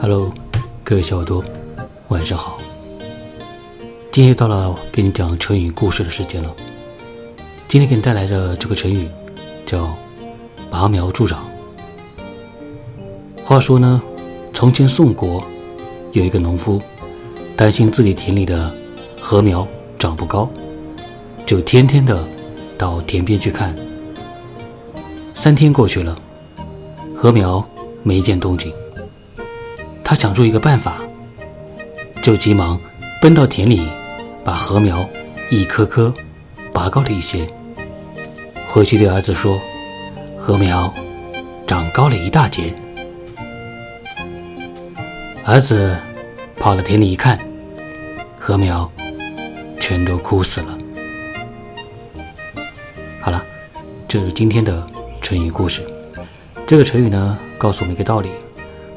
Hello，各位小耳朵，晚上好。今天又到了给你讲成语故事的时间了。今天给你带来的这个成语叫“拔苗助长”。话说呢，从前宋国有一个农夫，担心自己田里的禾苗长不高，就天天的到田边去看。三天过去了，禾苗没见动静。他想出一个办法，就急忙奔到田里，把禾苗一棵棵拔高了一些。回去对儿子说：“禾苗长高了一大截。”儿子跑到田里一看，禾苗全都枯死了。好了，这是今天的成语故事。这个成语呢，告诉我们一个道理：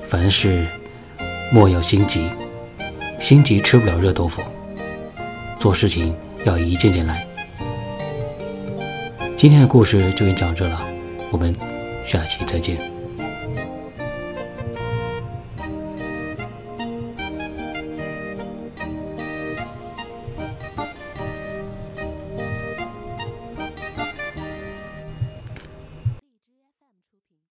凡事。莫要心急，心急吃不了热豆腐。做事情要一件件来。今天的故事就给你讲这了，我们下期再见。